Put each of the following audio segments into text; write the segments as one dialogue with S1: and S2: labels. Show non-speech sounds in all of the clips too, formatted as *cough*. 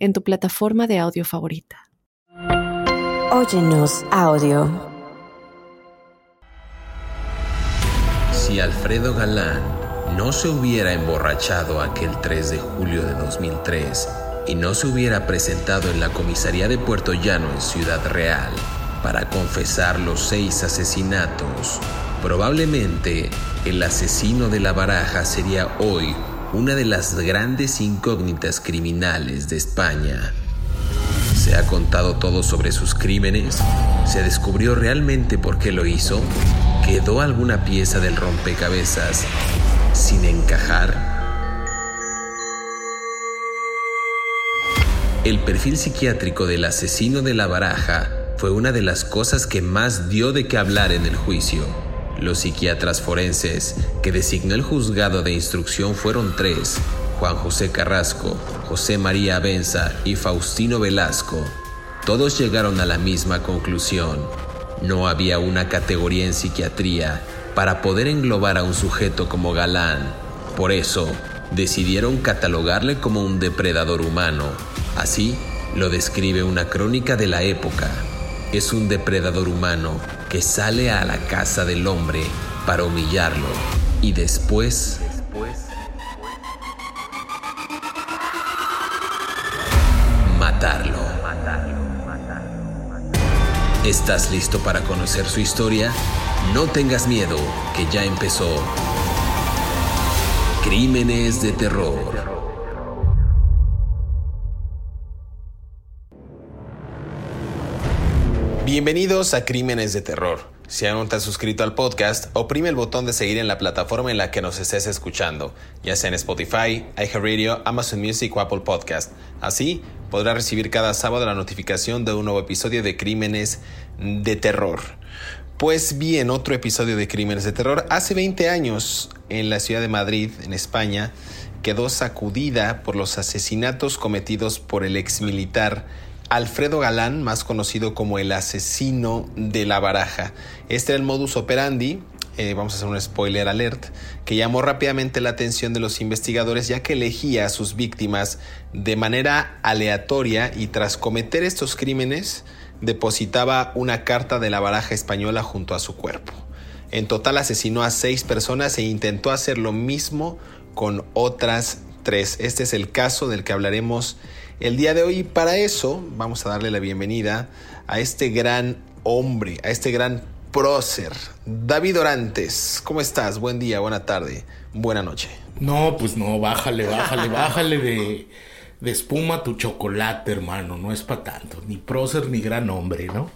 S1: en tu plataforma de audio favorita.
S2: Óyenos audio.
S3: Si Alfredo Galán no se hubiera emborrachado aquel 3 de julio de 2003 y no se hubiera presentado en la comisaría de Puerto Llano en Ciudad Real para confesar los seis asesinatos, probablemente el asesino de la baraja sería hoy una de las grandes incógnitas criminales de España. Se ha contado todo sobre sus crímenes, se descubrió realmente por qué lo hizo, quedó alguna pieza del rompecabezas sin encajar. El perfil psiquiátrico del asesino de la baraja fue una de las cosas que más dio de qué hablar en el juicio. Los psiquiatras forenses que designó el juzgado de instrucción fueron tres, Juan José Carrasco, José María Benza y Faustino Velasco. Todos llegaron a la misma conclusión. No había una categoría en psiquiatría para poder englobar a un sujeto como Galán. Por eso, decidieron catalogarle como un depredador humano. Así lo describe una crónica de la época. Es un depredador humano que sale a la casa del hombre para humillarlo y después matarlo. ¿Estás listo para conocer su historia? No tengas miedo, que ya empezó. Crímenes de terror. Bienvenidos a Crímenes de Terror. Si aún no te has suscrito al podcast, oprime el botón de seguir en la plataforma en la que nos estés escuchando, ya sea en Spotify, iHeartRadio, Amazon Music o Apple Podcast. Así podrás recibir cada sábado la notificación de un nuevo episodio de Crímenes de Terror. Pues bien, otro episodio de Crímenes de Terror. Hace 20 años, en la ciudad de Madrid, en España, quedó sacudida por los asesinatos cometidos por el ex militar Alfredo Galán, más conocido como el asesino de la baraja. Este era el modus operandi, eh, vamos a hacer un spoiler alert, que llamó rápidamente la atención de los investigadores ya que elegía a sus víctimas de manera aleatoria y tras cometer estos crímenes depositaba una carta de la baraja española junto a su cuerpo. En total asesinó a seis personas e intentó hacer lo mismo con otras tres. Este es el caso del que hablaremos el día de hoy. Para eso vamos a darle la bienvenida a este gran hombre, a este gran prócer, David Orantes. ¿Cómo estás? Buen día, buena tarde, buena noche.
S4: No, pues no, bájale, bájale, bájale de, de espuma tu chocolate, hermano. No es para tanto, ni prócer ni gran hombre, ¿no?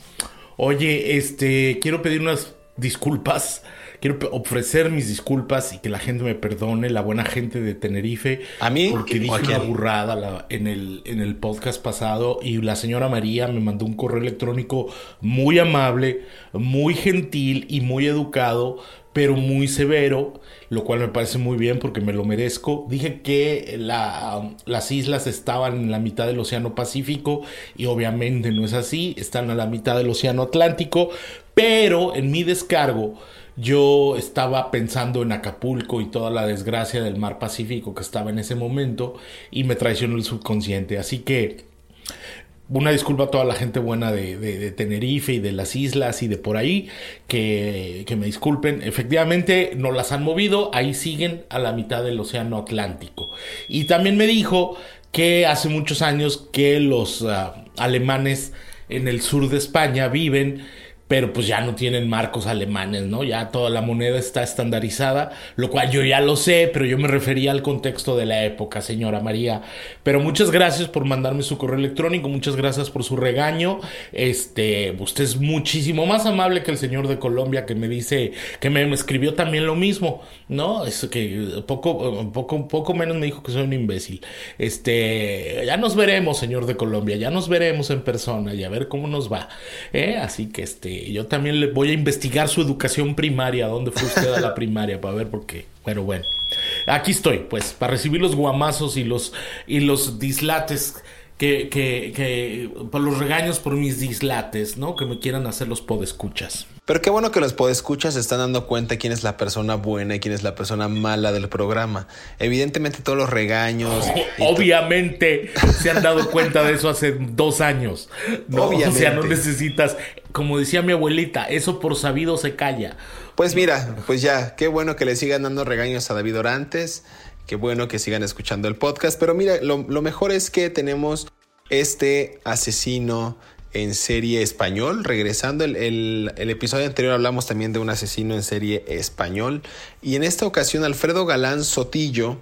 S4: Oye, este, quiero pedir unas disculpas quiero ofrecer mis disculpas y que la gente me perdone, la buena gente de Tenerife.
S3: ¿A mí?
S4: Porque dije una burrada en, el, en el podcast pasado y la señora María me mandó un correo electrónico muy amable, muy gentil y muy educado, pero muy severo, lo cual me parece muy bien porque me lo merezco. Dije que las islas estaban en la mitad del Océano Pacífico y obviamente no es así, están a la mitad del Océano Atlántico, pero en mi descargo yo estaba pensando en Acapulco y toda la desgracia del mar Pacífico que estaba en ese momento y me traicionó el subconsciente. Así que una disculpa a toda la gente buena de, Tenerife y de las islas y de por ahí, que, que, me disculpen. Efectivamente, no las han movido, ahí siguen a la mitad del Océano Atlántico. Y también me dijo que hace muchos años que los ah, alemanes en el sur de España viven pero pues ya no tienen marcos alemanes, ¿no? Ya toda la moneda está estandarizada, lo cual yo ya lo sé, pero yo me refería al contexto de la época, señora María. Pero muchas gracias por mandarme su correo electrónico, muchas gracias por su regaño. Este, usted es muchísimo más amable que el señor de Colombia que me dice, que me escribió también lo mismo, ¿no? Es que poco, poco, poco menos me dijo que soy un imbécil. Este, ya nos veremos, señor de Colombia, ya nos veremos en persona y a ver cómo nos va. ¿eh? Así que este, yo también le voy a investigar su educación primaria, dónde fue usted a la *laughs* primaria, para ver por qué. Pero bueno, aquí estoy, pues, para recibir los guamazos y los, y los dislates que, que, que, por los regaños por mis dislates, ¿no? Que me quieran hacer los podescuchas.
S3: Pero qué bueno que los podescuchas se están dando cuenta quién es la persona buena y quién es la persona mala del programa. Evidentemente todos los regaños... *laughs*
S4: Obviamente se han dado cuenta de eso hace dos años. ¿no? O sea, no necesitas, como decía mi abuelita, eso por sabido se calla.
S3: Pues mira, pues ya, qué bueno que le sigan dando regaños a David Orantes. Qué bueno que sigan escuchando el podcast. Pero mira, lo, lo mejor es que tenemos este asesino en serie español. Regresando, el, el, episodio anterior hablamos también de un asesino en serie español. Y en esta ocasión, Alfredo Galán Sotillo,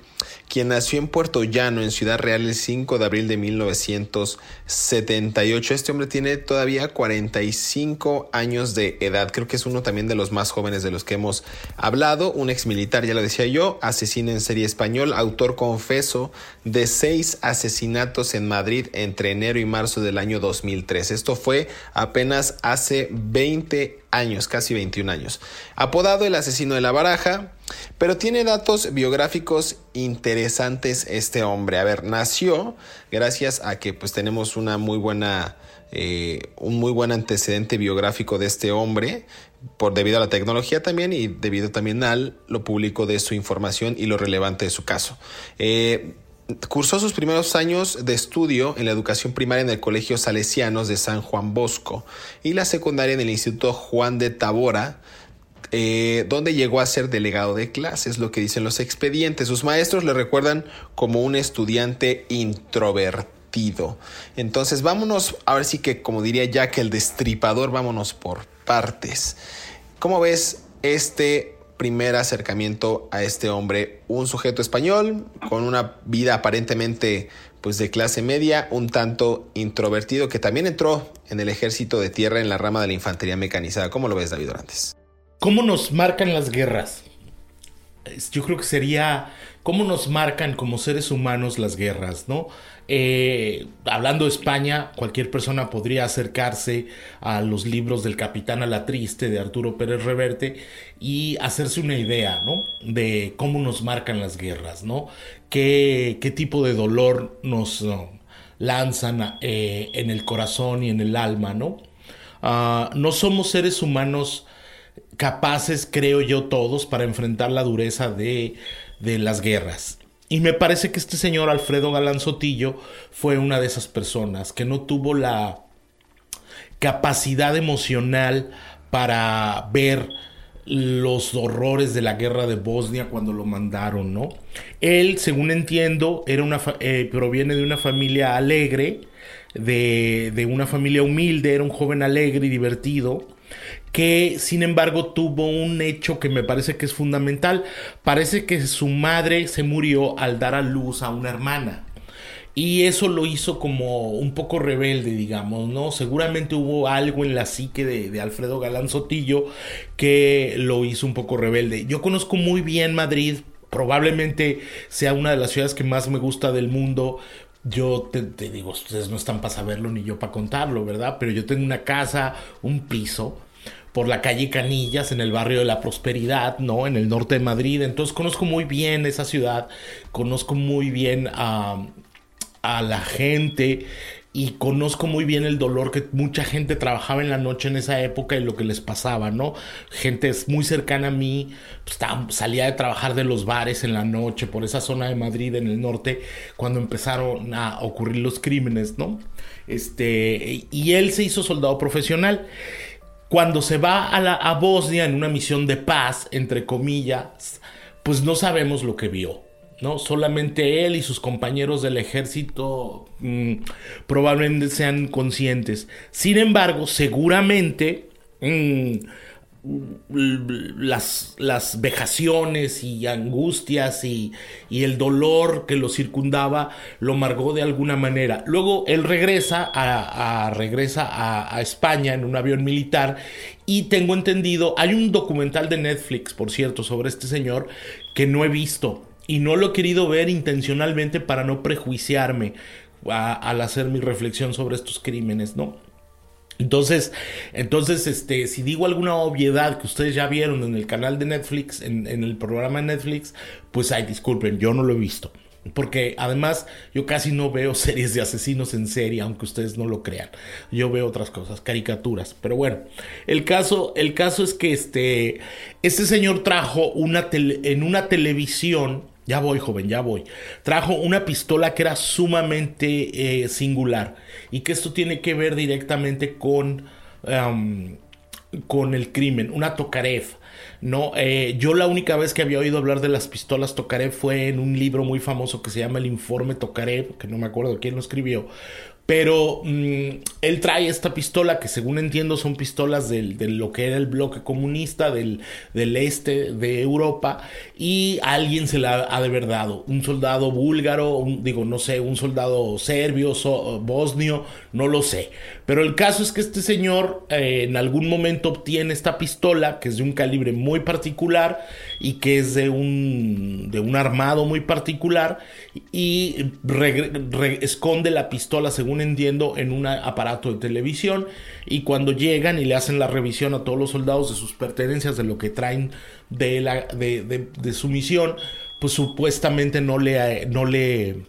S3: quien nació en Puerto Llano, en Ciudad Real, el 5 de abril de 1978. Este hombre tiene todavía 45 años de edad. Creo que es uno también de los más jóvenes de los que hemos hablado. Un ex militar, ya lo decía yo, asesino en serie español, autor confeso de seis asesinatos en Madrid entre enero y marzo del año 2003. Esto fue apenas hace 20 años, casi 21 años. Apodado el asesino de la baraja, pero tiene datos biográficos interesantes este hombre. A ver, nació gracias a que pues tenemos una muy buena... Eh, un muy buen antecedente biográfico de este hombre, por debido a la tecnología también y debido también al lo público de su información y lo relevante de su caso. Eh, Cursó sus primeros años de estudio en la educación primaria en el Colegio Salesianos de San Juan Bosco y la secundaria en el Instituto Juan de Tabora, eh, donde llegó a ser delegado de clases, lo que dicen los expedientes. Sus maestros le recuerdan como un estudiante introvertido. Entonces vámonos, a ver si que como diría Jack el destripador, vámonos por partes. ¿Cómo ves este primer acercamiento a este hombre, un sujeto español con una vida aparentemente pues de clase media, un tanto introvertido que también entró en el ejército de tierra en la rama de la infantería mecanizada. ¿Cómo lo ves, David Orantes?
S4: ¿Cómo nos marcan las guerras? Yo creo que sería cómo nos marcan como seres humanos las guerras, ¿no? Eh, hablando de España, cualquier persona podría acercarse a los libros del Capitán a la Triste de Arturo Pérez Reverte y hacerse una idea, ¿no? De cómo nos marcan las guerras, ¿no? Qué, qué tipo de dolor nos lanzan eh, en el corazón y en el alma, ¿no? Ah, no somos seres humanos capaces, creo yo, todos, para enfrentar la dureza de, de las guerras. Y me parece que este señor Alfredo Galán Sotillo fue una de esas personas que no tuvo la capacidad emocional para ver los horrores de la guerra de Bosnia cuando lo mandaron, ¿no? Él, según entiendo, era una eh, proviene de una familia alegre, de, de una familia humilde, era un joven alegre y divertido, que sin embargo tuvo un hecho que me parece que es fundamental. Parece que su madre se murió al dar a luz a una hermana. Y eso lo hizo como un poco rebelde, digamos, ¿no? Seguramente hubo algo en la psique de, de, Alfredo Galán Sotillo que lo hizo un poco rebelde. Yo conozco muy bien Madrid, probablemente sea una de las ciudades que más me gusta del mundo. Yo te, te digo, ustedes no están para saberlo ni yo para contarlo, ¿verdad? Pero yo tengo una casa, un piso, por la calle Canillas, en el barrio de la Prosperidad, ¿no? En el norte de Madrid. Entonces conozco muy bien esa ciudad, conozco muy bien a, a la gente y conozco muy bien el dolor que mucha gente trabajaba en la noche en esa época y lo que les pasaba, ¿no? Gente muy cercana a mí, pues, salía de trabajar de los bares en la noche por esa zona de Madrid en el norte cuando empezaron a ocurrir los crímenes, ¿no? Este, y él se hizo soldado profesional. Cuando se va a, Bosnia en una misión de paz, entre comillas, pues no sabemos lo que vio. ¿no? Solamente él y sus compañeros del ejército mmm, probablemente sean conscientes. Sin embargo, seguramente mm, las, las vejaciones y angustias y, el dolor que lo circundaba lo amargó de alguna manera. Luego él regresa a, regresa a, a, España en un avión militar y tengo entendido, hay un documental de Netflix, por cierto, sobre este señor que no he visto y no lo he querido ver intencionalmente para no prejuiciarme al hacer mi reflexión sobre estos crímenes, ¿no? Entonces, entonces, este, si digo alguna obviedad que ustedes ya vieron en el canal de Netflix, en, el programa de Netflix, pues ay, disculpen, yo no lo he visto. Porque además yo casi no veo *laughs* series de asesinos en serie, aunque ustedes no lo crean. Yo veo otras cosas, caricaturas. Pero bueno, el caso, el caso es que este, este señor trajo una en una televisión ya voy, joven, ya voy. Trajo una pistola que era sumamente eh, singular y que esto tiene que ver directamente con, con el crimen, una Tokarev. No, eh, yo la única vez que había oído hablar de las pistolas Tokarev fue en un libro muy famoso que se llama El Informe Tokarev, que no me acuerdo quién lo escribió, pero mm, él trae esta pistola que según entiendo son pistolas de lo que era el bloque comunista del, del, este de Europa y alguien se la ha de haber. Un soldado búlgaro, digo, no sé, un soldado serbio, bosnio, no lo sé. Pero el caso es que este señor eh, en algún momento obtiene esta pistola que es de un calibre muy particular y que es de un, de un armado muy particular y esconde la pistola según entiendo, en un aparato de televisión y cuando llegan y le hacen la revisión a todos los soldados de sus pertenencias, de lo que traen de, la, de, su misión, pues supuestamente no le, no le,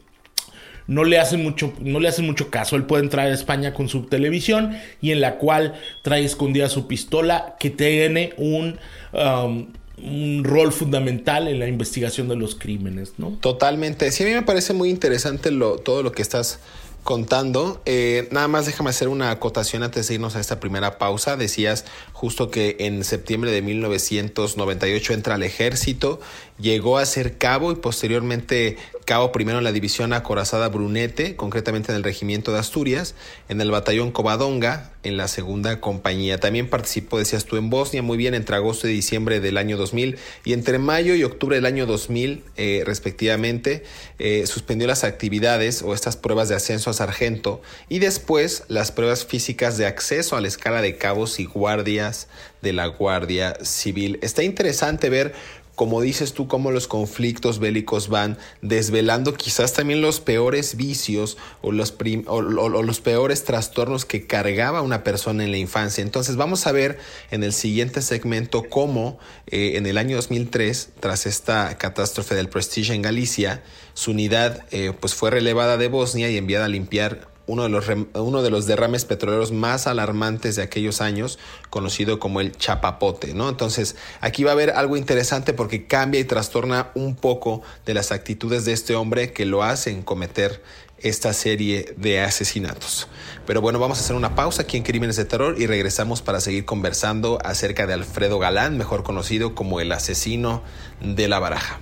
S4: no le hacen mucho, no le mucho caso. Él puede entrar a España con su televisión y en la cual trae escondida su pistola que tiene un um, un rol fundamental en la investigación de los crímenes, ¿no?
S3: Totalmente. Sí, a mí me parece muy interesante lo, todo lo que estás contando. Eh, nada más déjame hacer una acotación antes de irnos a esta primera pausa. Decías justo que en septiembre de 1998 entra al ejército, llegó a ser cabo y posteriormente cabo primero en la división acorazada Brunete, concretamente en el regimiento de Asturias, en el batallón Covadonga, en la segunda compañía. También participó, decías tú, en Bosnia, muy bien, entre agosto y diciembre del año 2000 y entre mayo y octubre del año 2000, eh, respectivamente, eh, suspendió las actividades o estas pruebas de ascenso a sargento y después las pruebas físicas de acceso a la escala de cabos y guardias de la Guardia Civil. Está interesante ver como dices tú, cómo los conflictos bélicos van desvelando quizás también los peores vicios o los, o, los, peores trastornos que cargaba una persona en la infancia. Entonces vamos a ver en el siguiente segmento cómo eh, en el año 2003, tras esta catástrofe del Prestige en Galicia, su unidad eh, pues fue relevada de Bosnia y enviada a limpiar uno de, los, uno de los derrames petroleros más alarmantes de aquellos años, conocido como el chapapote, ¿no? Entonces, aquí va a haber algo interesante porque cambia y trastorna un poco de las actitudes de este hombre que lo hacen cometer esta serie de asesinatos. Pero bueno, vamos a hacer una pausa aquí en Crímenes de Terror y regresamos para seguir conversando acerca de Alfredo Galán, mejor conocido como el asesino de la baraja.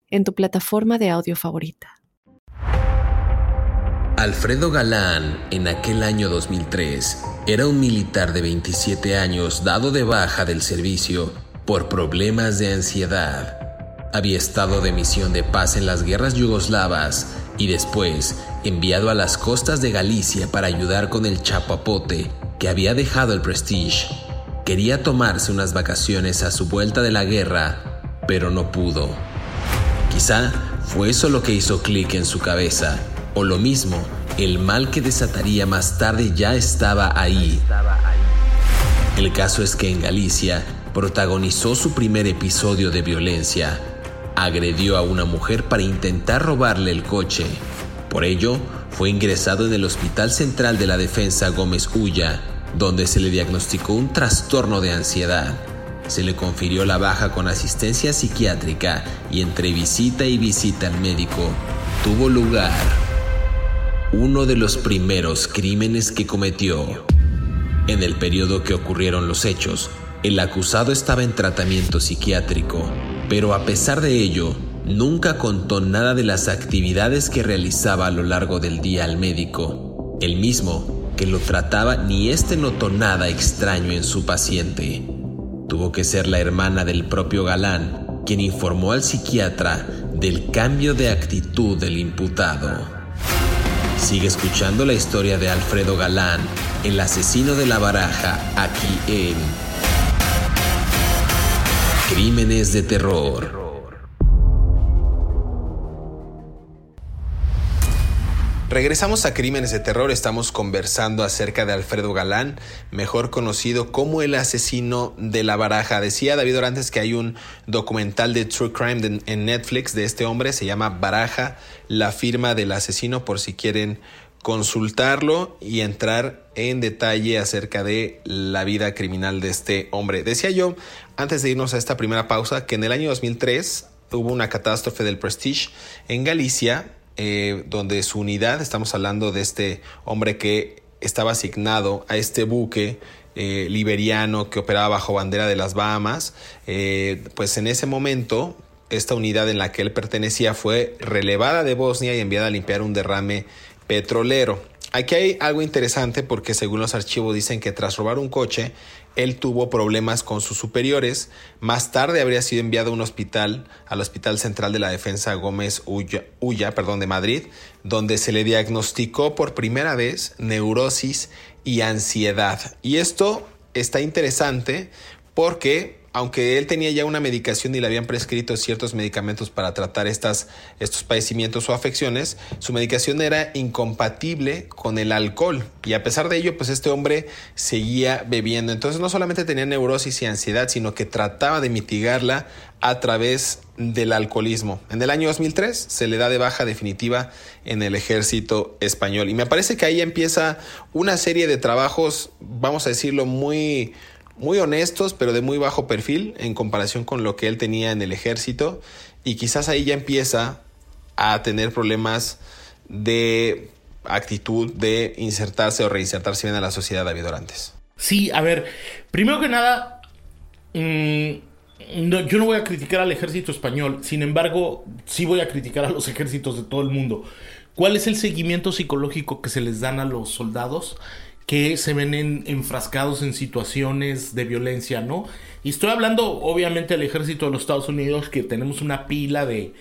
S1: en tu plataforma de audio favorita.
S2: Alfredo Galán, en aquel año 2003, era un militar de 27 años dado de baja del servicio por problemas de ansiedad. Había estado de misión de paz en las guerras yugoslavas y después enviado a las costas de Galicia para ayudar con el chapapote que había dejado el Prestige. Quería tomarse unas vacaciones a su vuelta de la guerra, pero no pudo. Quizá fue eso lo que hizo clic en su cabeza, o lo mismo, el mal que desataría más tarde ya estaba ahí. El caso es que en Galicia protagonizó su primer episodio de violencia. Agredió a una mujer para intentar robarle el coche. Por ello, fue ingresado en el Hospital Central de la Defensa Gómez Ulla, donde se le diagnosticó un trastorno de ansiedad. Se le confirió la baja con asistencia psiquiátrica y entre visita y visita al médico tuvo lugar uno de los primeros crímenes que cometió. En el periodo que ocurrieron los hechos, el acusado estaba en tratamiento psiquiátrico, pero a pesar de ello, nunca contó nada de las actividades que realizaba a lo largo del día al médico, el mismo que lo trataba ni éste notó nada extraño en su paciente. Tuvo que ser la hermana del propio galán quien informó al psiquiatra del cambio de actitud del imputado. Sigue escuchando la historia de Alfredo Galán, el asesino de la baraja, aquí en Crímenes de Terror.
S3: Regresamos a Crímenes de Terror, estamos conversando acerca de Alfredo Galán, mejor conocido como el asesino de la baraja. Decía David Orantes que hay un documental de True Crime en Netflix de este hombre, se llama Baraja, la firma del asesino, por si quieren consultarlo y entrar en detalle acerca de la vida criminal de este hombre. Decía yo, antes de irnos a esta primera pausa, que en el año 2003 hubo una catástrofe del Prestige en Galicia eh, donde su unidad, estamos hablando de este hombre que estaba asignado a este buque eh, liberiano que operaba bajo bandera de las Bahamas, eh, pues en ese momento esta unidad en la que él pertenecía fue relevada de Bosnia y enviada a limpiar un derrame petrolero. Aquí hay algo interesante porque según los archivos dicen que tras robar un coche, él tuvo problemas con sus superiores. Más tarde habría sido enviado a un hospital, al Hospital Central de la Defensa Gómez Ulla, perdón, de Madrid, donde se le diagnosticó por primera vez neurosis y ansiedad. Y esto está interesante porque aunque él tenía ya una medicación y le habían prescrito ciertos medicamentos para tratar estas, estos padecimientos o afecciones, su medicación era incompatible con el alcohol. Y a pesar de ello, pues este hombre seguía bebiendo. Entonces no solamente tenía neurosis y ansiedad, sino que trataba de mitigarla a través del alcoholismo. En el año 2003 se le da de baja definitiva en el ejército español. Y me parece que ahí empieza una serie de trabajos, vamos a decirlo, muy muy honestos, pero de muy bajo perfil en comparación con lo que él tenía en el ejército. Y quizás ahí ya empieza a tener problemas de actitud de insertarse o reinsertarse bien a la sociedad David Orantes.
S4: Sí, a ver, primero que nada, mm, yo no voy a criticar al ejército español, sin embargo, sí voy a criticar a los *laughs* ejércitos de todo el mundo. ¿Cuál es el seguimiento psicológico que se les dan a los soldados? Que se ven enfrascados en situaciones de violencia, ¿no? Y estoy hablando obviamente del ejército de los Estados Unidos, que tenemos una pila de,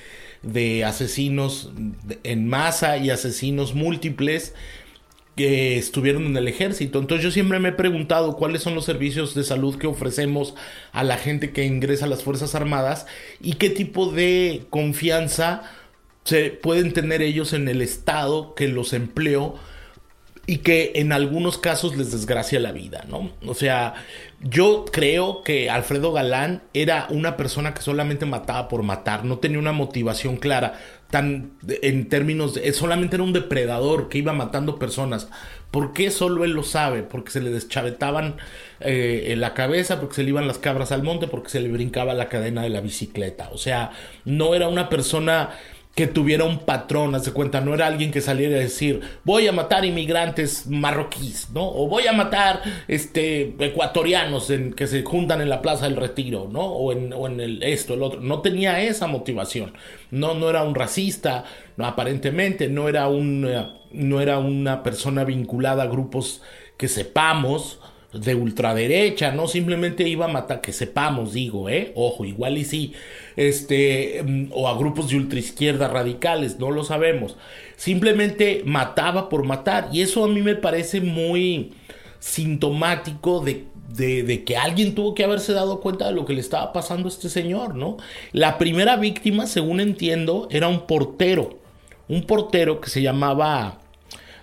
S4: de asesinos en masa y asesinos múltiples que estuvieron en el ejército. Entonces yo siempre me he preguntado cuáles son los servicios de salud que ofrecemos a la gente que ingresa a las Fuerzas Armadas y qué tipo de confianza se pueden tener ellos en el Estado que los empleó y que en algunos casos les desgracia la vida, ¿no? O sea, yo creo que Alfredo Galán era una persona que solamente mataba por matar, no tenía una motivación clara, tan en términos de, solamente era un depredador que iba matando personas. ¿Por qué solo él lo sabe? Porque se le deschavetaban eh, la cabeza, porque se le iban las cabras al monte, porque se le brincaba la cadena de la bicicleta. O sea, no era una persona que tuviera un patrón, haz de cuenta, no era alguien que saliera a decir, voy a matar inmigrantes marroquíes, ¿no? O voy a matar este, ecuatorianos que se juntan en la Plaza del Retiro, ¿no? O en, el esto, el otro. No tenía esa motivación. No, no era un racista, aparentemente, no era, un, no era una persona vinculada a grupos que sepamos, de ultraderecha, no simplemente iba a matar, que sepamos, digo, eh, ojo, igual y sí, este, mm, o a grupos de ultraizquierda radicales, no lo sabemos, simplemente mataba por matar, y eso a mí me parece muy sintomático de, de, que alguien tuvo que haberse dado cuenta de lo que le estaba pasando a este señor, ¿no? La primera víctima, según entiendo, era un portero, un portero que se llamaba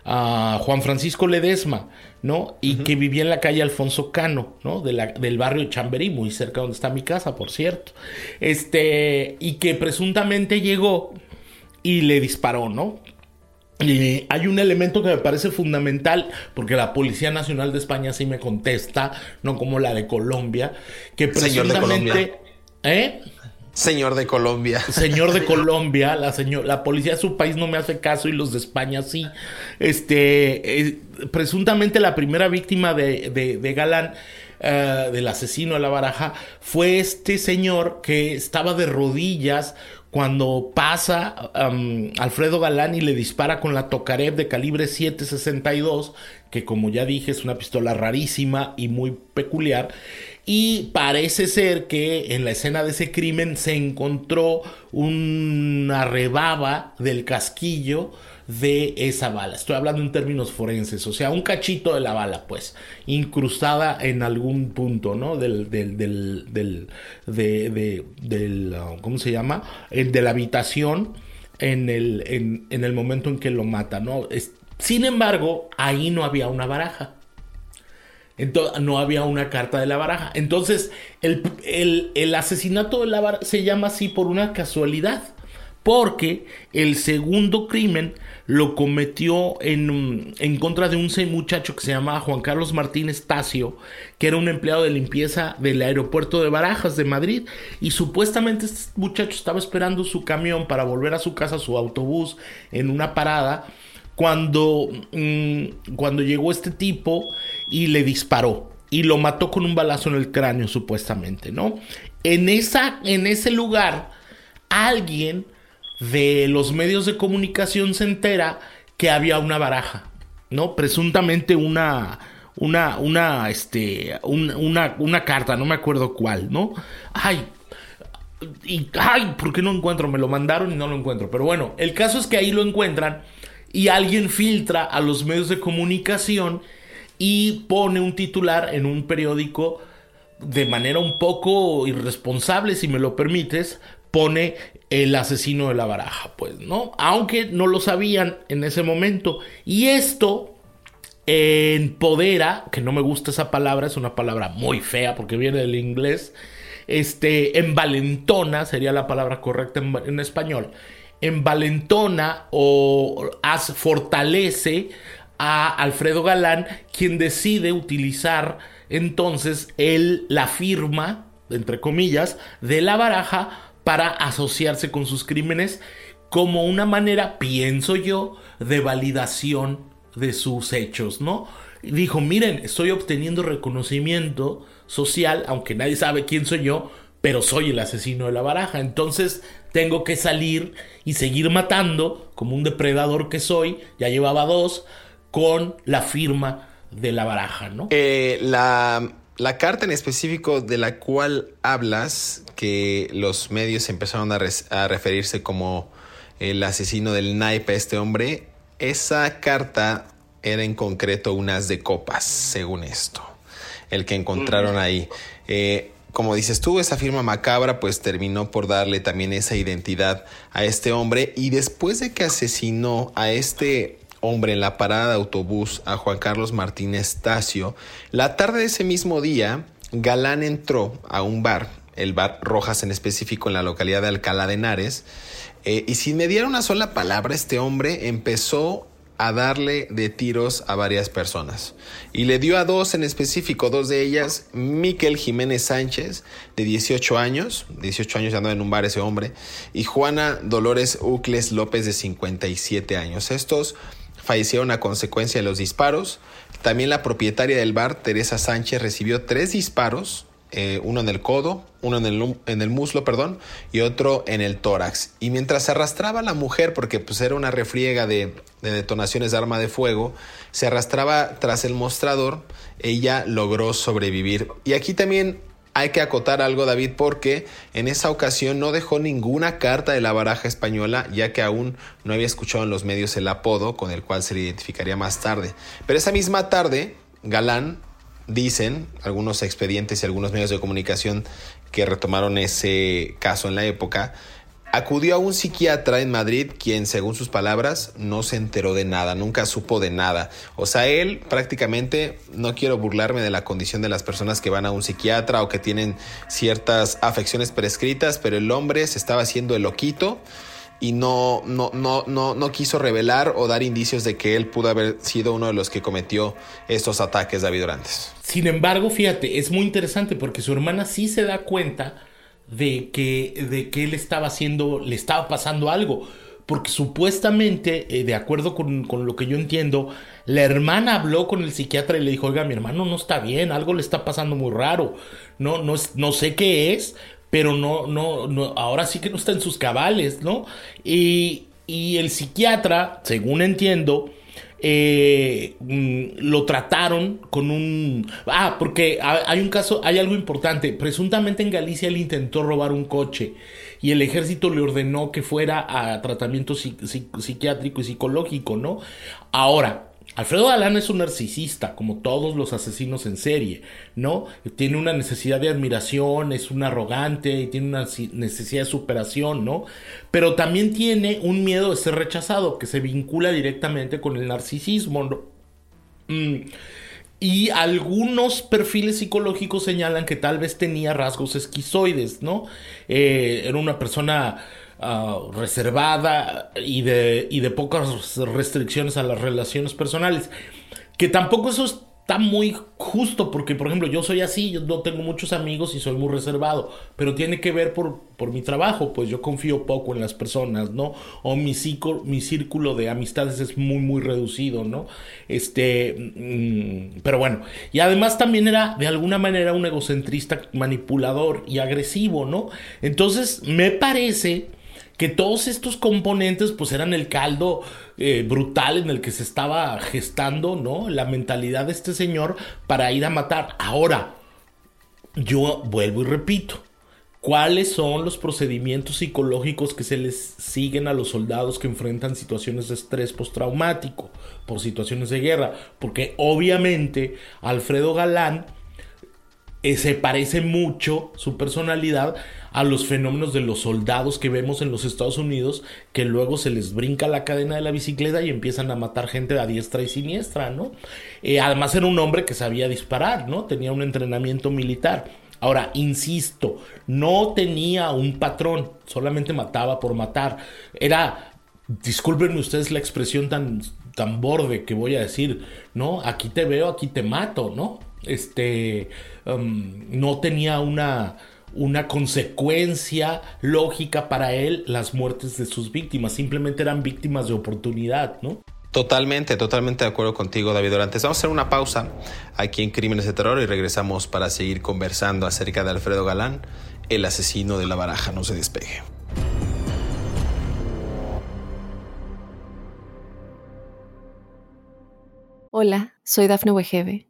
S4: ah, Juan Francisco Ledesma, ¿no? Y que vivía en la calle Alfonso Cano, ¿no? De la, del barrio Chamberí, muy cerca donde está mi casa, por cierto. Este, y que presuntamente llegó y le disparó, ¿no? eh, hay un elemento que me parece fundamental, porque la Policía Nacional de España sí me contesta, no como la de Colombia, que
S3: Señor de Colombia.
S4: ¿Eh?
S3: Señor de Colombia. *laughs*
S4: Señor de Colombia, la, señor, la policía de su país no me hace caso y los de España sí. Este, eh, presuntamente la primera víctima de, de, Galán, eh, del asesino de la baraja, fue este señor que estaba de rodillas cuando pasa Alfredo Galán y le dispara con la Tokarev de calibre 7.62, que como ya dije es una pistola rarísima y muy peculiar. Y parece ser que en la escena de ese crimen se encontró una rebaba del casquillo de esa bala. Estoy hablando en términos forenses, o sea, un cachito de la bala, pues, incrustada en algún punto, ¿no? Del, del, del, del, de, del uh, ¿cómo se llama? El de la habitación en el, en, en el momento en que lo mata, ¿no? sin embargo, ahí no había una baraja. Entonces, no había una carta de la baraja. Entonces, el, el, asesinato de la baraja se llama así por una casualidad. Porque el segundo crimen lo cometió en, en contra de un muchacho que se llamaba Juan Carlos Martínez Tacio, que era un empleado de limpieza del aeropuerto de Barajas de Madrid, y supuestamente este muchacho estaba esperando su camión para volver a su casa, su autobús, en una parada, cuando, mm, cuando llegó este tipo y le disparó y lo mató con un balazo en el cráneo supuestamente, ¿no? En, esa, en ese lugar alguien de los medios de comunicación se entera que había una baraja, ¿no? Presuntamente una, una, una, este, una, una carta, no me acuerdo cuál, ¿no? Ay, y, ay, ¿por qué no encuentro? Me lo mandaron y no lo encuentro. Pero bueno, el caso es que ahí lo encuentran y alguien filtra a los medios de comunicación y pone un titular en un periódico de manera un poco irresponsable, si me lo permites, pone el asesino de la baraja, pues, ¿no? Aunque no lo sabían en ese momento. Y esto empodera, que no me gusta esa palabra, es una palabra muy fea porque viene del inglés, este, envalentona, sería la palabra correcta en, español, envalentona o fortalece a Alfredo Galán, quien decide utilizar entonces el, la firma, entre comillas, de la baraja para asociarse con sus crímenes como una manera, pienso yo, de validación de sus hechos, ¿no? Dijo, miren, estoy obteniendo reconocimiento social, aunque nadie sabe quién soy yo, pero soy el asesino de la baraja. Entonces tengo que salir y seguir matando como un depredador que soy, ya llevaba dos, con la firma de la baraja, ¿no?
S3: Eh, la la carta en específico de la cual hablas, que los medios empezaron a, referirse como el asesino del naipe a este hombre, esa carta era en concreto unas de copas, según esto, el que encontraron ahí. Eh, como dices tú, esa firma macabra pues terminó por darle también esa identidad a este hombre y después de que asesinó a este hombre en la parada de autobús a Juan Carlos Martínez Tacio, la tarde de ese mismo día, Galán entró a un bar, el bar Rojas en específico en la localidad de Alcalá de Henares, eh, y sin mediar una sola palabra, este hombre empezó a darle de tiros a varias personas. Y le dio a dos en específico, dos de ellas, Miquel Jiménez Sánchez, de 18 años, 18 años andando en un bar ese hombre, y Juana Dolores Ucles López, de 57 años. Estos fallecieron a consecuencia de los disparos. También la propietaria del bar, Teresa Sánchez, recibió tres disparos, eh, uno en el codo, uno en el, en el, muslo, perdón, y otro en el tórax. Y mientras se arrastraba la mujer, porque pues era una refriega de, de detonaciones de arma de fuego, se arrastraba tras el mostrador, ella logró sobrevivir. Y aquí también hay que acotar algo, David, porque en esa ocasión no dejó ninguna carta de la baraja española, ya que aún no había escuchado en los medios el apodo con el cual se le identificaría más tarde. Pero esa misma tarde, Galán, dicen algunos expedientes y algunos medios de comunicación que retomaron ese caso en la época, Acudió a un psiquiatra en Madrid quien, según sus palabras, no se enteró de nada, nunca supo de nada. O sea, él prácticamente, no quiero burlarme de la condición de las personas que van a un psiquiatra o que tienen ciertas afecciones prescritas, pero el hombre se estaba haciendo el loquito
S5: y no, no, no, no, no quiso revelar o dar indicios de que él pudo haber sido uno de los que cometió estos ataques David Durantes.
S4: Sin embargo, fíjate, es muy interesante porque su hermana sí se da cuenta de que, de que él estaba haciendo, le estaba pasando algo. Porque supuestamente, eh, de acuerdo con, con, lo que yo entiendo, la hermana habló con el psiquiatra y le dijo, oiga, mi hermano no está bien, algo le está pasando muy raro. No, no, no sé qué es, pero no, no, no, ahora sí que no está en sus cabales, ¿no? Y, y el psiquiatra, según entiendo, eh, mm, lo trataron con un... Ah, porque hay un caso, hay algo importante. Presuntamente en Galicia él intentó robar un coche y el ejército le ordenó que fuera a tratamiento psiquiátrico y psicológico, ¿no? Ahora, Alfredo Galán es un narcisista, como todos los asesinos en serie, ¿no? Tiene una necesidad de admiración, es un arrogante, tiene una necesidad de superación, ¿no? Pero también tiene un miedo de ser rechazado, que se vincula directamente con el narcisismo. Mm. Y algunos perfiles psicológicos señalan que tal vez tenía rasgos esquizoides, ¿no? Eh, era una persona uh, reservada y de, y de pocas restricciones a las relaciones personales. Que tampoco eso está muy justo, porque por ejemplo yo soy así, yo no tengo muchos amigos y soy muy reservado, pero tiene que ver por, por mi trabajo, pues yo confío poco en las personas, ¿no? O mi, mi círculo de amistades es muy, muy reducido, ¿no? Este, mm, pero bueno, y además también era de alguna manera un egocentrista manipulador y agresivo, ¿no? Entonces me parece que todos estos componentes pues eran el caldo eh, brutal en el que se estaba gestando, ¿no? La mentalidad de este señor para ir a matar. Ahora, yo vuelvo y repito, ¿cuáles son los procedimientos psicológicos que se les siguen a los soldados que enfrentan situaciones de estrés postraumático por situaciones de guerra? Porque obviamente Alfredo Galán eh, se parece mucho su personalidad a los fenómenos de los soldados que vemos en los Estados Unidos, que luego se les brinca la cadena de la bicicleta y empiezan a matar gente a diestra y siniestra, ¿no? Eh, además era un hombre que sabía disparar, ¿no? Tenía un entrenamiento militar. Ahora, insisto, no tenía un patrón, solamente mataba por matar. Era, discúlpenme ustedes la expresión tan, tan borde que voy a decir, ¿no? Aquí te veo, aquí te mato, ¿no? Este, um, no tenía una una consecuencia lógica para él las muertes de sus víctimas, simplemente eran víctimas de oportunidad, ¿no?
S5: Totalmente, totalmente de acuerdo contigo, David Orantes. Vamos a hacer una pausa aquí en Crímenes de Terror y regresamos para seguir conversando acerca de Alfredo Galán, el asesino de la baraja. No se despegue.
S1: Hola, soy Dafne Wegebe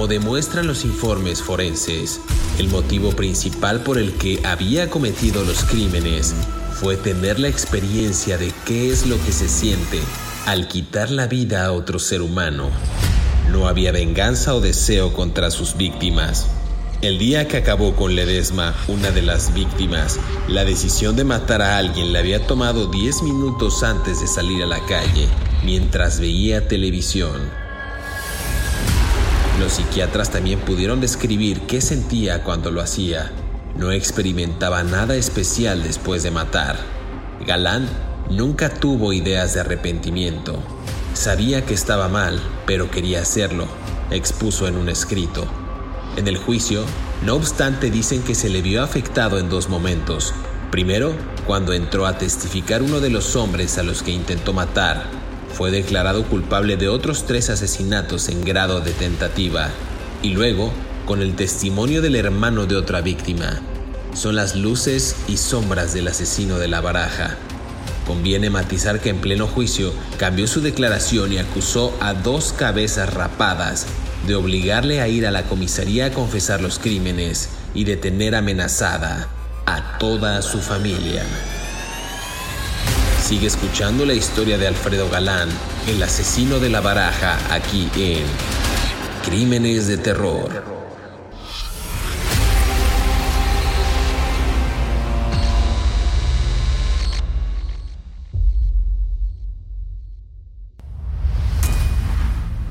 S3: Como demuestran los informes forenses, el motivo principal por el que había cometido los crímenes fue tener la experiencia de qué es lo que se siente al quitar la vida a otro ser humano. No había venganza o deseo contra sus víctimas. El día que acabó con Ledesma, una de las víctimas, la decisión de matar a alguien la había tomado 10 minutos antes de salir a la calle, mientras veía televisión. Los psiquiatras también pudieron describir qué sentía cuando lo hacía. No experimentaba nada especial después de matar. Galán nunca tuvo ideas de arrepentimiento. Sabía que estaba mal, pero quería hacerlo, expuso en un escrito. En el juicio, no obstante, dicen que se le vio afectado en dos momentos. Primero, cuando entró a testificar uno de los hombres a los que intentó matar, fue declarado culpable de otros tres asesinatos en grado de tentativa y luego con el testimonio del hermano de otra víctima. Son las luces y sombras del asesino de la baraja. Conviene matizar que en pleno juicio cambió su declaración y acusó a dos cabezas rapadas de obligarle a ir a la comisaría a confesar los crímenes y de tener amenazada
S2: a toda su familia. Sigue escuchando la historia de Alfredo Galán, el asesino de la baraja, aquí en Crímenes de Terror.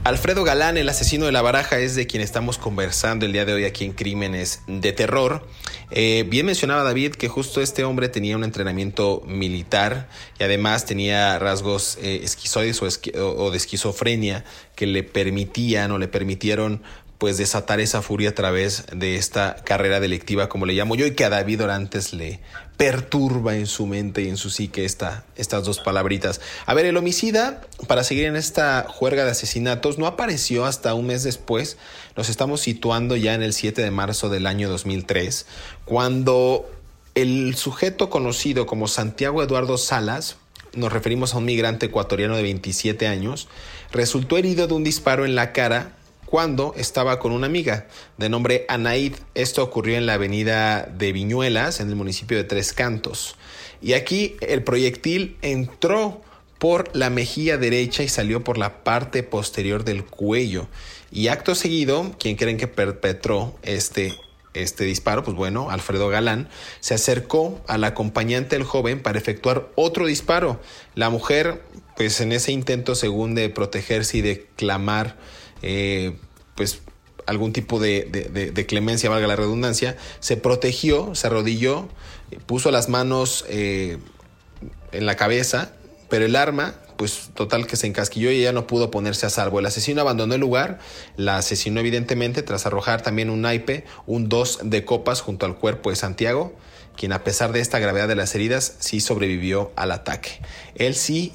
S3: Alfredo Galán, el asesino de la baraja, es de quien estamos conversando el día de hoy aquí en Crímenes de Terror. Eh, bien mencionaba David que justo este hombre tenía un entrenamiento militar y además tenía rasgos eh, esquizoides o, de esquizofrenia que le permitían o le permitieron pues desatar esa furia a través de esta carrera delictiva, como le llamo yo, y que a David Orantes le perturba en su mente y en su psique esta, estas dos palabritas. A ver, el homicida, para seguir en esta juerga de asesinatos, no apareció hasta un mes después. Nos estamos situando ya en el 7 de marzo del año 2003, cuando el sujeto conocido como Santiago Eduardo Salas, nos referimos a un migrante ecuatoriano de 27 años, resultó herido de un disparo en la cara cuando estaba con una amiga de nombre Anaid. Esto ocurrió en la avenida de Viñuelas, en el municipio de Tres Cantos. Y aquí el proyectil entró por la mejilla derecha y salió por la parte posterior del cuello. Y acto seguido, quien creen que perpetró este, este disparo, pues bueno, Alfredo Galán, se acercó al acompañante del joven para efectuar otro disparo. La mujer, pues en ese intento, según de protegerse y de clamar eh, pues algún tipo de, clemencia, valga la redundancia, se protegió, se arrodilló, puso las manos eh, en la cabeza, pero el arma, pues total que se encasquilló y ella no pudo ponerse a salvo. El asesino abandonó el lugar, la asesinó evidentemente tras arrojar también un naipe, un dos de copas junto al cuerpo de Santiago, quien a pesar de esta gravedad de las heridas sí sobrevivió al ataque. Él sí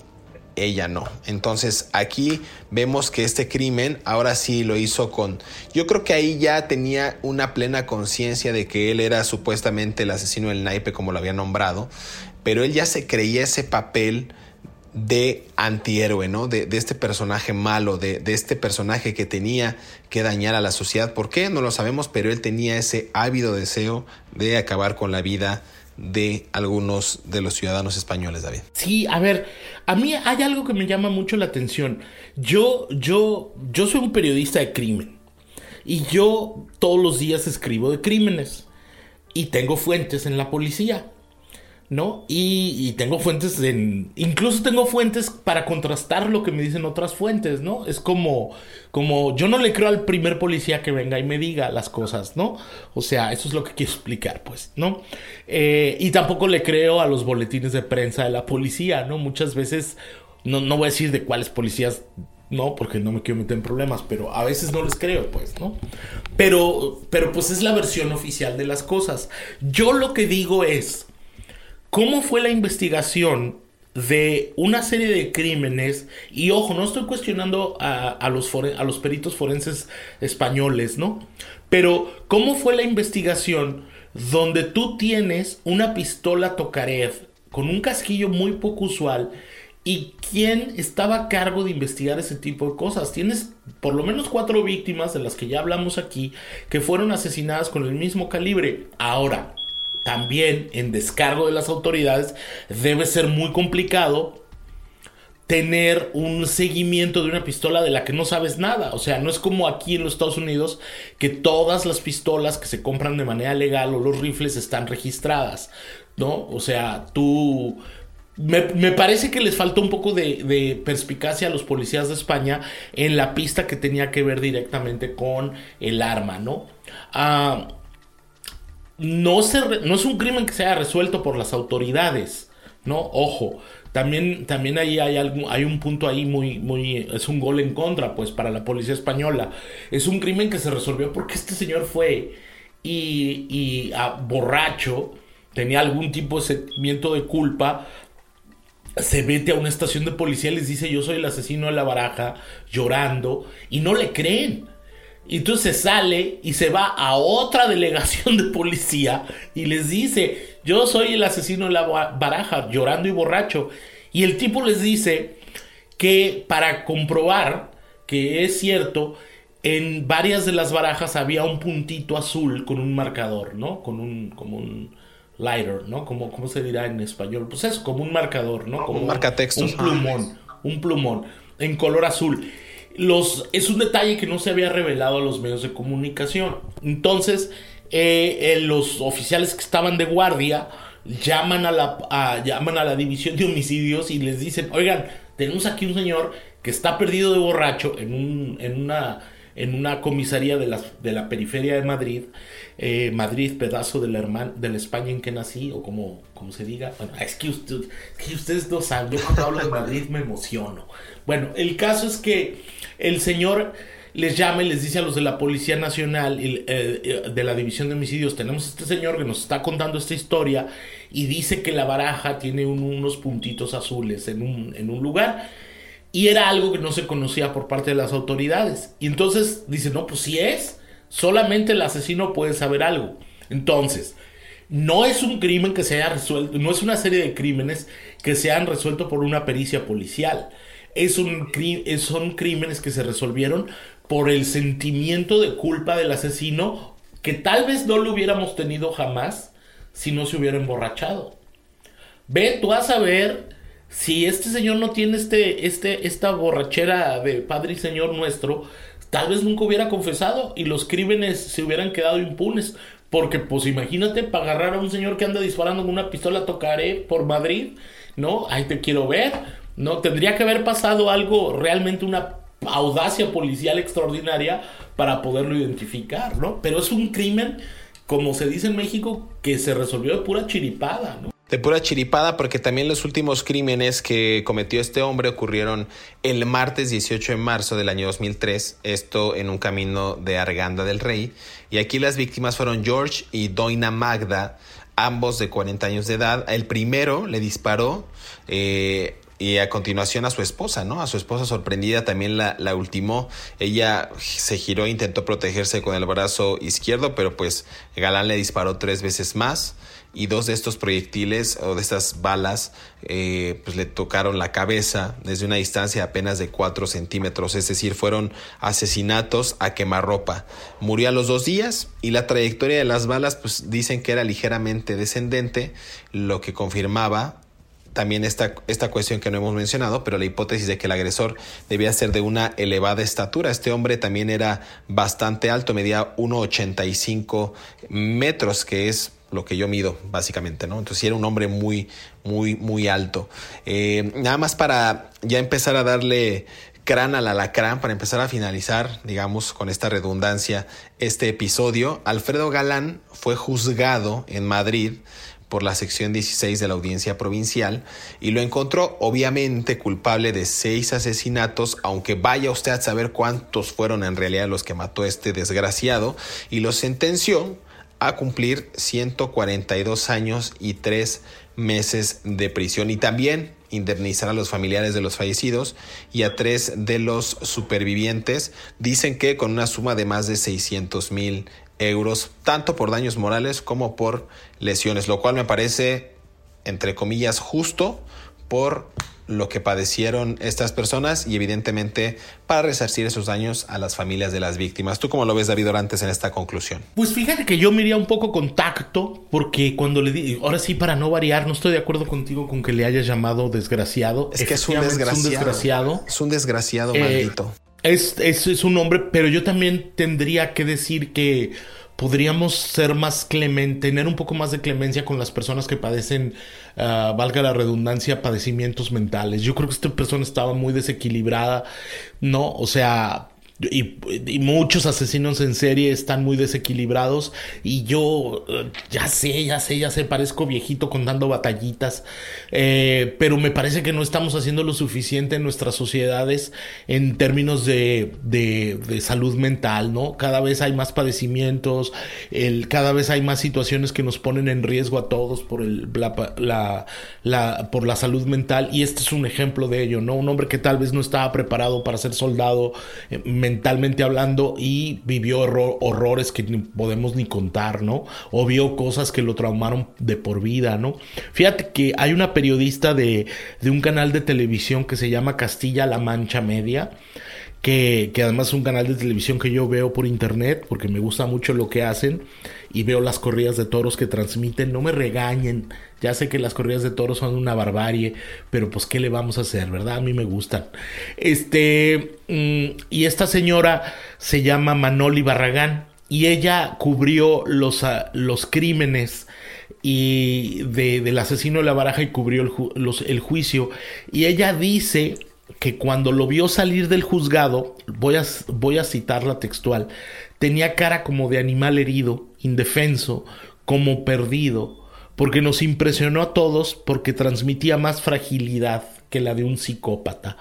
S3: ella no. Entonces aquí vemos que este crimen ahora sí lo hizo con... Yo creo que ahí ya tenía una plena conciencia de que él era supuestamente el asesino del naipe como lo había nombrado, pero él ya se creía ese papel de antihéroe, ¿no? De, este personaje malo, de, de, este personaje que tenía que dañar a la sociedad. ¿Por qué? No lo sabemos, pero él tenía ese ávido deseo de acabar con la vida de algunos de los ciudadanos españoles, David.
S4: Sí, a ver, a mí hay algo que me llama mucho la atención. Yo, yo, yo soy un periodista de crimen y yo todos los días escribo de crímenes y tengo fuentes en la policía. ¿No? Y, tengo fuentes en... Incluso tengo fuentes para contrastar lo que me dicen otras fuentes, ¿no? Es como, como yo no le creo al primer policía que venga y me diga las cosas, ¿no? O sea, eso es lo que quiero explicar, pues, ¿no? Eh, y tampoco le creo a los boletines de prensa de la policía, ¿no? Muchas veces, no, no voy a decir de cuáles policías no, porque no me quiero meter en problemas, pero a veces no les creo, pues, ¿no? Pero, pero pues es la versión oficial de las cosas. Yo lo que digo es, cómo fue la investigación de una serie de crímenes, y ojo, no estoy cuestionando a, los, a los peritos forenses españoles, ¿no? Pero cómo fue la investigación donde tú tienes una pistola Tokarev con un casquillo muy poco usual y quién estaba a cargo de investigar ese tipo de cosas. Tienes por lo menos cuatro víctimas de las que ya hablamos aquí que fueron asesinadas con el mismo calibre. Ahora, también en descargo de las autoridades, debe ser muy complicado tener un seguimiento de una pistola de la que no sabes nada. O sea, no es como aquí en los Estados Unidos que todas las pistolas que se compran de manera legal o los rifles están registradas, ¿no? O sea, tú... Me, parece que les faltó un poco de, perspicacia a los policías de España en la pista que tenía que ver directamente con el arma, ¿no? Ah no, se no es un crimen que se haya resuelto por las autoridades, ¿no? Ojo, también, también ahí hay, algo, hay un punto ahí muy, muy, es un gol en contra, pues, para la policía española. Es un crimen que se resolvió porque este señor fue y, y borracho, tenía algún tipo de sentimiento de culpa, se mete a una estación de policía y les dice yo soy el asesino de la baraja, llorando, y no le creen. Y entonces sale y se va a otra *laughs* delegación de policía y les dice, yo soy el asesino de la baraja, llorando y borracho. Y el tipo les dice que para comprobar que es cierto, en varias de las barajas había un puntito azul con un marcador, ¿no? Con un, como un, lighter, ¿no? Como, ¿Cómo se dirá en español? Pues eso, como un marcador, ¿no? Como
S3: un marcatextos.
S4: Un plumón, un plumón en color azul. Es un detalle que no se había revelado a los medios de comunicación. Entonces, eh, eh, los oficiales que estaban de guardia llaman a, la, llaman a la división de homicidios y les dicen, oigan, tenemos aquí un señor que está perdido de borracho en, un, en, una, en una comisaría de la, de la periferia de Madrid, eh, Madrid, pedazo de la, de la España en que nací, o como, como se diga. Bueno, es que, que ustedes no saben, yo cuando hablo de Madrid me emociono. Bueno, el caso es que el señor les llama y les dice a los de la Policía Nacional eh, eh, de la División de Homicidios, tenemos este señor que nos está contando esta historia y dice que la baraja tiene unos puntitos azules en un, en un lugar. Y era algo que no se conocía por parte de las autoridades. Y entonces dice, no, pues si es, solamente el asesino puede saber algo. Entonces, no es un crimen que se haya resuelto, no es una serie de crímenes que se han resuelto por una pericia policial. Es un, son crímenes que se resolvieron por el sentimiento de culpa del asesino que tal vez no lo hubiéramos tenido jamás si no se hubiera emborrachado. Ve, tú vas a ver si este señor no tiene este, este, esta borrachera de Padre y Señor nuestro, tal vez nunca hubiera confesado y los crímenes se hubieran quedado impunes. Porque, pues imagínate, para agarrar a un señor que anda disparando con una pistola tocaré por Madrid, ¿no? Ahí te quiero ver, ¿no? Tendría que haber pasado algo, realmente una audacia policial extraordinaria para poderlo identificar, ¿no? Pero es un crimen, como se dice en México, que se resolvió de pura chiripada, ¿no?
S3: De pura chiripada, porque también los últimos crímenes que cometió este hombre ocurrieron el martes 18 de marzo del año 2003, esto en un camino de Arganda del Rey. Y aquí las víctimas fueron George y Doina Magda, ambos de 40 años de edad. El primero le disparó eh, y a continuación a su esposa, ¿no? A su esposa sorprendida también la, ultimó. Ella se giró intentó protegerse con el brazo izquierdo, pero pues Galán le disparó tres veces más y dos de estos proyectiles o de estas balas eh, pues le tocaron la cabeza desde una distancia apenas de 4 centímetros, es decir, fueron asesinatos a quemarropa. Murió a los dos días y la trayectoria de las balas pues dicen que era ligeramente descendente, lo que confirmaba también esta, esta cuestión que no hemos mencionado, pero la hipótesis de que el agresor debía ser de una elevada estatura. Este hombre también era bastante alto, medía 1,85 metros, que es lo que yo mido, básicamente, ¿no? Entonces era un hombre muy, muy, muy alto. Eh, nada más para ya empezar a darle crán al alacrán, para empezar a finalizar, digamos, con esta redundancia, este episodio, Alfredo Galán fue juzgado en Madrid por la sección 16 de la audiencia provincial y lo encontró obviamente culpable de seis asesinatos, aunque vaya usted a saber cuántos fueron en realidad los que mató este desgraciado, y lo sentenció a cumplir 142 años y tres meses de prisión y también indemnizar a los familiares de los fallecidos y a tres de los supervivientes. Dicen que con una suma de más de 600 mil euros, tanto por daños morales como por lesiones, lo cual me parece, entre comillas, justo por lo que padecieron estas personas y evidentemente para resarcir esos daños a las familias de las víctimas. ¿Tú cómo lo ves, David Orantes, en esta conclusión?
S4: Pues fíjate que yo me un poco con tacto, porque cuando le di, ahora sí, para no variar, no estoy de acuerdo contigo con que le hayas llamado desgraciado.
S3: Es que es un desgraciado. Es un desgraciado. Es un desgraciado, maldito.
S4: Es, es, es un hombre, pero yo también tendría que decir que podríamos ser más clemente, tener un poco más de clemencia con las personas que padecen, ah, valga la redundancia, padecimientos mentales. Yo creo que esta persona estaba muy desequilibrada, ¿no? O sea, y, muchos asesinos en serie están muy desequilibrados y yo eh, ya sé, ya sé, ya sé, parezco viejito contando batallitas, eh, pero me parece que no estamos haciendo lo suficiente en nuestras sociedades en términos de, de, salud mental, ¿no? Cada vez hay más padecimientos, el, cada vez hay más situaciones que nos ponen en riesgo a todos por, el, la, la, por la salud mental y este es un ejemplo de ello, ¿no? Un hombre que tal vez no estaba preparado para ser soldado. Eh, mentalmente hablando y vivió horrores que ni podemos ni contar, ¿no? O vio cosas que lo traumaron de por vida, ¿no? Fíjate que hay una periodista de, de un canal de televisión que se llama Castilla-La Mancha Media que, además es un canal de televisión que yo veo por internet porque me gusta mucho lo que hacen y veo las corridas de toros que transmiten. No me regañen, ya sé que las corridas de toros son una barbarie, pero pues qué le vamos a hacer, ¿verdad? A mí me gustan. Este, mm, y esta señora se llama Manoli Barragán y ella cubrió los, ah, los crímenes y del asesino de la baraja y cubrió el, el juicio y ella dice que cuando lo vio salir del juzgado, voy a, voy a citarla textual, tenía cara como de animal herido, indefenso, como perdido, porque nos impresionó a todos porque transmitía más fragilidad que la de un psicópata.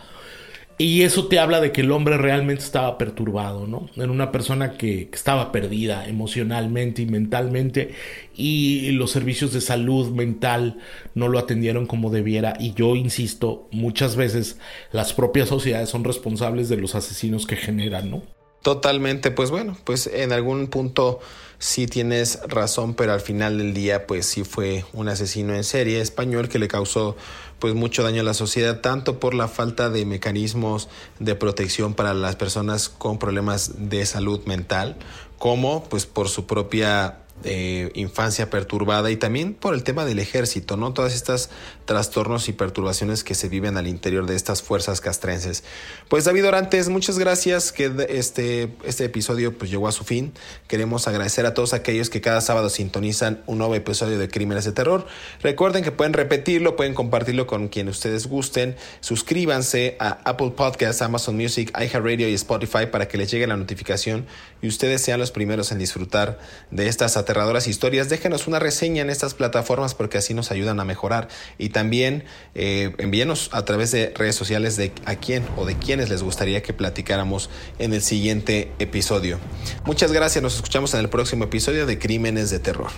S4: Y eso te habla de que el hombre realmente estaba perturbado, ¿no? Era una persona que, estaba perdida emocionalmente y mentalmente y los servicios de salud mental no lo atendieron como debiera. Y yo insisto, muchas veces las propias sociedades son responsables de los asesinos que generan, ¿no?
S3: Totalmente, pues bueno, pues en algún punto sí tienes razón, pero al final del día pues sí fue un asesino en serie español que le causó pues mucho daño a la sociedad, tanto por la falta de mecanismos de protección para las personas con problemas de salud mental, como pues por su propia eh, infancia perturbada y también por el tema del ejército, ¿no? Todas estas trastornos y perturbaciones que se viven al interior de estas fuerzas castrenses. Pues David Orantes, muchas gracias que este, este episodio pues llegó a su fin. Queremos agradecer a todos aquellos que cada sábado sintonizan un nuevo episodio de Crímenes de Terror. Recuerden que pueden repetirlo, pueden compartirlo con quien ustedes gusten. Suscríbanse a Apple Podcasts, Amazon Music, iHeartRadio y Spotify para que les llegue la notificación y ustedes sean los primeros en disfrutar de estas aterradoras historias. Déjenos una reseña en estas plataformas porque así nos ayudan a mejorar. Y también eh, envíenos a través de redes sociales de a quién o de quiénes les gustaría que platicáramos en el siguiente episodio. Muchas gracias, nos escuchamos en el próximo episodio de Crímenes de Terror.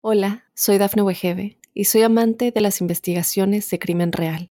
S1: Hola, soy Dafne Wegebe y soy amante de las investigaciones de crimen real.